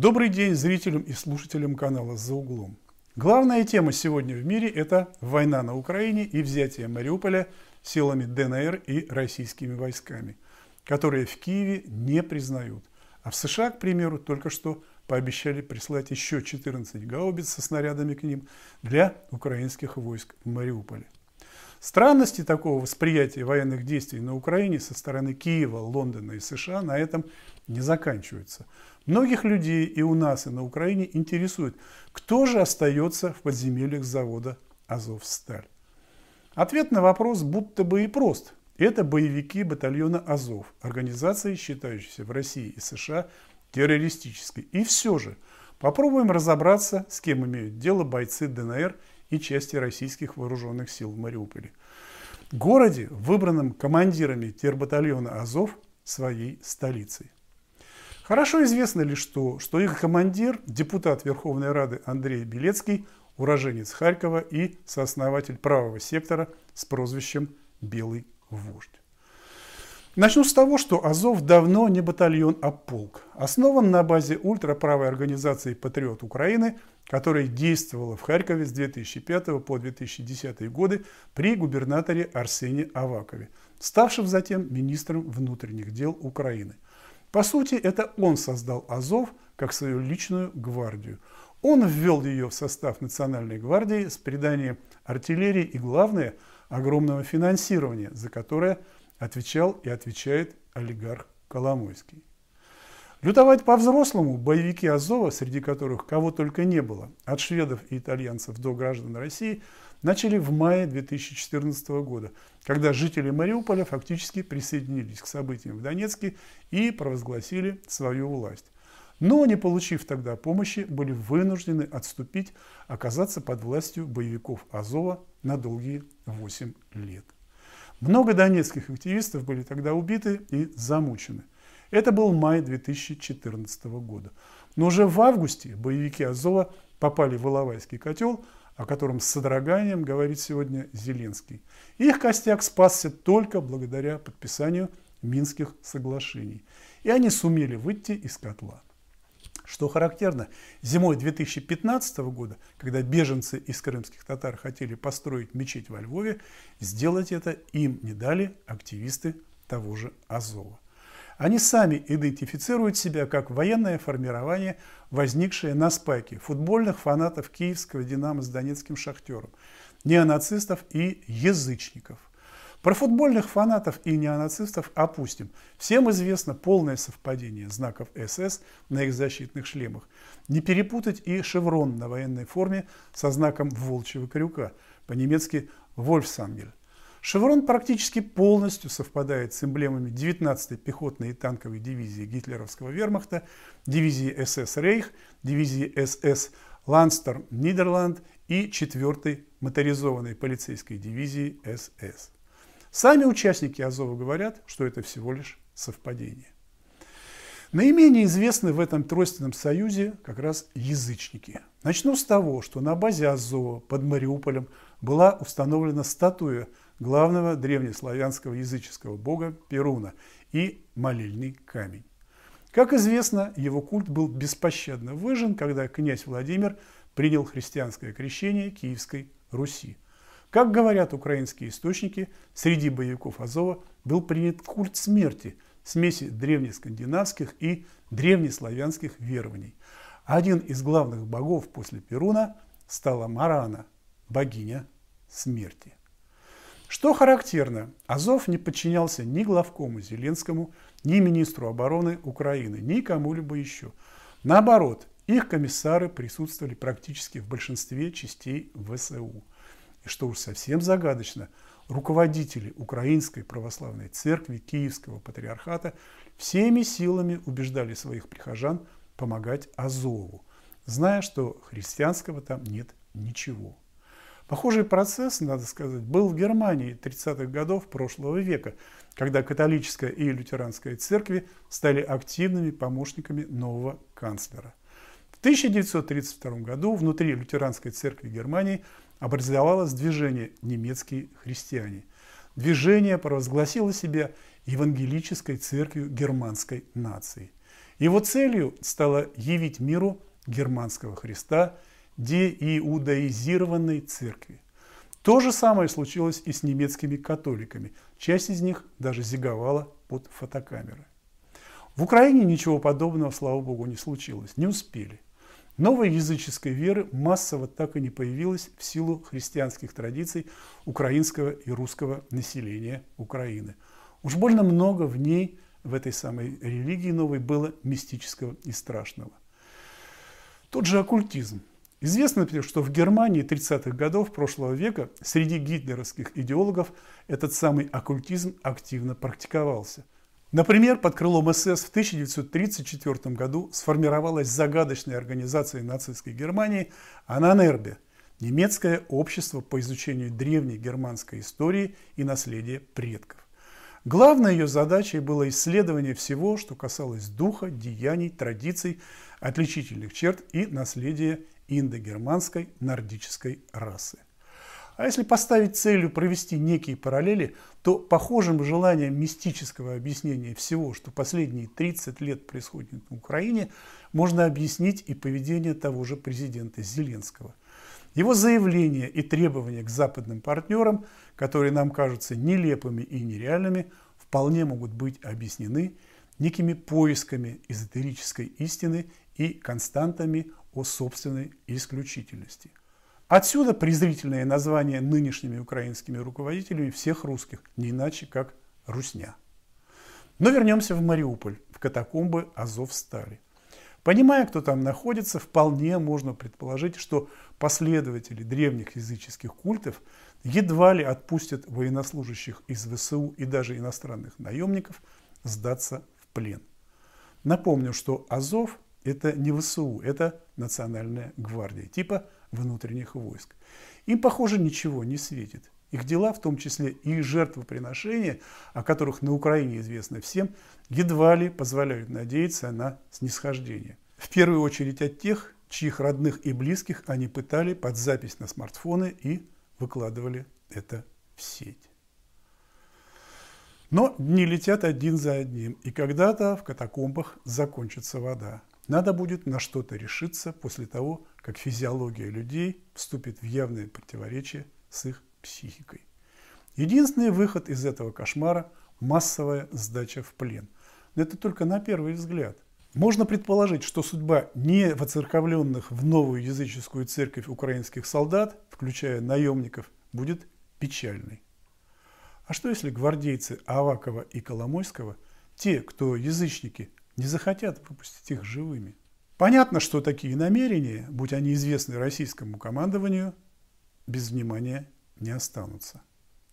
Добрый день зрителям и слушателям канала «За углом». Главная тема сегодня в мире – это война на Украине и взятие Мариуполя силами ДНР и российскими войсками, которые в Киеве не признают. А в США, к примеру, только что пообещали прислать еще 14 гаубиц со снарядами к ним для украинских войск в Мариуполе. Странности такого восприятия военных действий на Украине со стороны Киева, Лондона и США на этом не заканчиваются. Многих людей и у нас, и на Украине интересует, кто же остается в подземельях завода «Азовсталь». Ответ на вопрос будто бы и прост. Это боевики батальона «Азов», организации, считающейся в России и США террористической. И все же попробуем разобраться, с кем имеют дело бойцы ДНР и части российских вооруженных сил в Мариуполе. Городе, выбранном командирами тербатальона «Азов» своей столицей. Хорошо известно лишь то, что их командир, депутат Верховной Рады Андрей Белецкий, уроженец Харькова и сооснователь правого сектора с прозвищем «Белый вождь». Начну с того, что Азов давно не батальон, а полк. Основан на базе ультраправой организации «Патриот Украины», которая действовала в Харькове с 2005 по 2010 годы при губернаторе Арсении Авакове, ставшем затем министром внутренних дел Украины – по сути, это он создал Азов как свою личную гвардию. Он ввел ее в состав Национальной гвардии с приданием артиллерии и, главное, огромного финансирования, за которое отвечал и отвечает олигарх Коломойский. Лютовать по-взрослому боевики Азова, среди которых кого только не было, от шведов и итальянцев до граждан России, начали в мае 2014 года, когда жители Мариуполя фактически присоединились к событиям в Донецке и провозгласили свою власть. Но, не получив тогда помощи, были вынуждены отступить, оказаться под властью боевиков Азова на долгие 8 лет. Много донецких активистов были тогда убиты и замучены. Это был май 2014 года. Но уже в августе боевики Азова попали в Иловайский котел – о котором с содроганием говорит сегодня Зеленский. Их костяк спасся только благодаря подписанию Минских соглашений. И они сумели выйти из котла. Что характерно, зимой 2015 года, когда беженцы из крымских татар хотели построить мечеть во Львове, сделать это им не дали активисты того же Азова. Они сами идентифицируют себя как военное формирование, возникшее на спайке футбольных фанатов киевского «Динамо» с донецким «Шахтером», неонацистов и язычников. Про футбольных фанатов и неонацистов опустим. Всем известно полное совпадение знаков СС на их защитных шлемах. Не перепутать и шеврон на военной форме со знаком волчьего крюка, по-немецки «Вольфсангель». Шеврон практически полностью совпадает с эмблемами 19-й пехотной и танковой дивизии гитлеровского вермахта, дивизии СС «Рейх», дивизии СС «Ланстер Нидерланд» и 4-й моторизованной полицейской дивизии СС. Сами участники Азова говорят, что это всего лишь совпадение. Наименее известны в этом тройственном союзе как раз язычники. Начну с того, что на базе Азова под Мариуполем была установлена статуя главного древнеславянского языческого бога Перуна и молельный камень. Как известно, его культ был беспощадно выжжен, когда князь Владимир принял христианское крещение Киевской Руси. Как говорят украинские источники, среди боевиков Азова был принят культ смерти, смеси древнескандинавских и древнеславянских верований. Один из главных богов после Перуна стала Марана, богиня смерти. Что характерно, Азов не подчинялся ни главкому Зеленскому, ни министру обороны Украины, ни кому-либо еще. Наоборот, их комиссары присутствовали практически в большинстве частей ВСУ. И что уж совсем загадочно, руководители Украинской Православной Церкви Киевского Патриархата всеми силами убеждали своих прихожан помогать Азову, зная, что христианского там нет ничего. Похожий процесс, надо сказать, был в Германии 30-х годов прошлого века, когда католическая и лютеранская церкви стали активными помощниками нового канцлера. В 1932 году внутри лютеранской церкви Германии образовалось движение «Немецкие христиане». Движение провозгласило себя евангелической церковью германской нации. Его целью стало явить миру германского Христа деиудаизированной церкви. То же самое случилось и с немецкими католиками. Часть из них даже зиговала под фотокамеры. В Украине ничего подобного, слава богу, не случилось. Не успели. Новой языческой веры массово так и не появилось в силу христианских традиций украинского и русского населения Украины. Уж больно много в ней, в этой самой религии новой, было мистического и страшного. Тот же оккультизм. Известно, например, что в Германии 30-х годов прошлого века среди гитлеровских идеологов этот самый оккультизм активно практиковался. Например, под крылом СС в 1934 году сформировалась загадочная организация нацистской Германии Ананербе – немецкое общество по изучению древней германской истории и наследия предков. Главной ее задачей было исследование всего, что касалось духа, деяний, традиций, отличительных черт и наследия индогерманской нордической расы. А если поставить целью провести некие параллели, то похожим желанием мистического объяснения всего, что последние 30 лет происходит в Украине, можно объяснить и поведение того же президента Зеленского. Его заявления и требования к западным партнерам, которые нам кажутся нелепыми и нереальными, вполне могут быть объяснены некими поисками эзотерической истины и константами о собственной исключительности. Отсюда презрительное название нынешними украинскими руководителями всех русских, не иначе как «русня». Но вернемся в Мариуполь, в катакомбы Азов-Стали. Понимая, кто там находится, вполне можно предположить, что последователи древних языческих культов едва ли отпустят военнослужащих из ВСУ и даже иностранных наемников сдаться в плен. Напомню, что Азов это не ВСУ, это Национальная гвардия, типа внутренних войск. Им, похоже, ничего не светит. Их дела, в том числе и жертвоприношения, о которых на Украине известно всем, едва ли позволяют надеяться на снисхождение. В первую очередь от тех, чьих родных и близких они пытали под запись на смартфоны и выкладывали это в сеть. Но дни летят один за одним, и когда-то в катакомбах закончится вода. Надо будет на что-то решиться после того, как физиология людей вступит в явное противоречие с их психикой. Единственный выход из этого кошмара – массовая сдача в плен. Но это только на первый взгляд. Можно предположить, что судьба не воцерковленных в новую языческую церковь украинских солдат, включая наемников, будет печальной. А что если гвардейцы Авакова и Коломойского, те, кто язычники, не захотят выпустить их живыми. Понятно, что такие намерения, будь они известны российскому командованию, без внимания не останутся.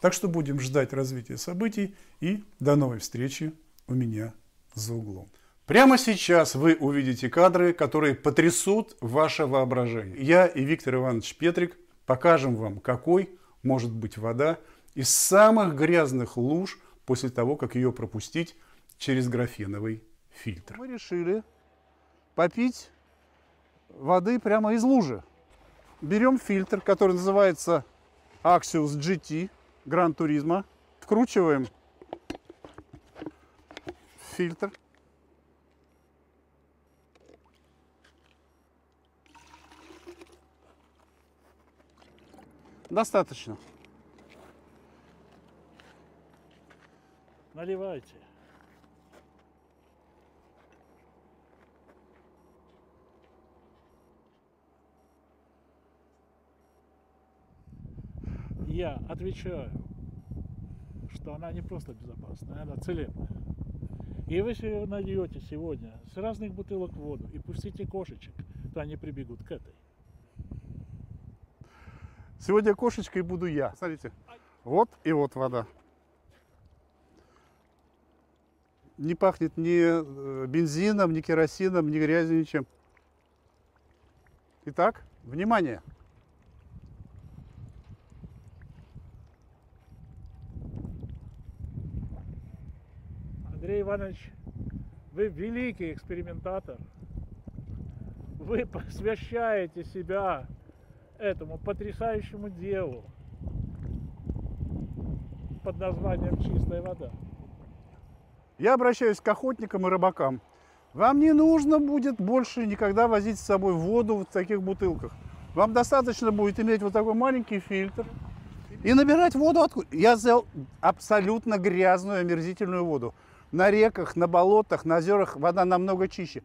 Так что будем ждать развития событий и до новой встречи у меня за углом. Прямо сейчас вы увидите кадры, которые потрясут ваше воображение. Я и Виктор Иванович Петрик покажем вам, какой может быть вода из самых грязных луж после того, как ее пропустить через графеновый фильтр. Мы решили попить воды прямо из лужи. Берем фильтр, который называется Axios GT Gran Turismo. Вкручиваем фильтр. Достаточно. Наливайте. Я отвечаю, что она не просто безопасная, она целебная. И если вы нальете сегодня с разных бутылок воду и пустите кошечек, то они прибегут к этой. Сегодня кошечкой буду я. Смотрите, вот и вот вода. Не пахнет ни э, бензином, ни керосином, ни грязью, ничем. Итак, внимание! Андрей Иванович, вы великий экспериментатор. Вы посвящаете себя этому потрясающему делу под названием «Чистая вода». Я обращаюсь к охотникам и рыбакам. Вам не нужно будет больше никогда возить с собой воду в таких бутылках. Вам достаточно будет иметь вот такой маленький фильтр и набирать воду откуда. Я взял абсолютно грязную, омерзительную воду. На реках, на болотах, на озерах вода намного чище.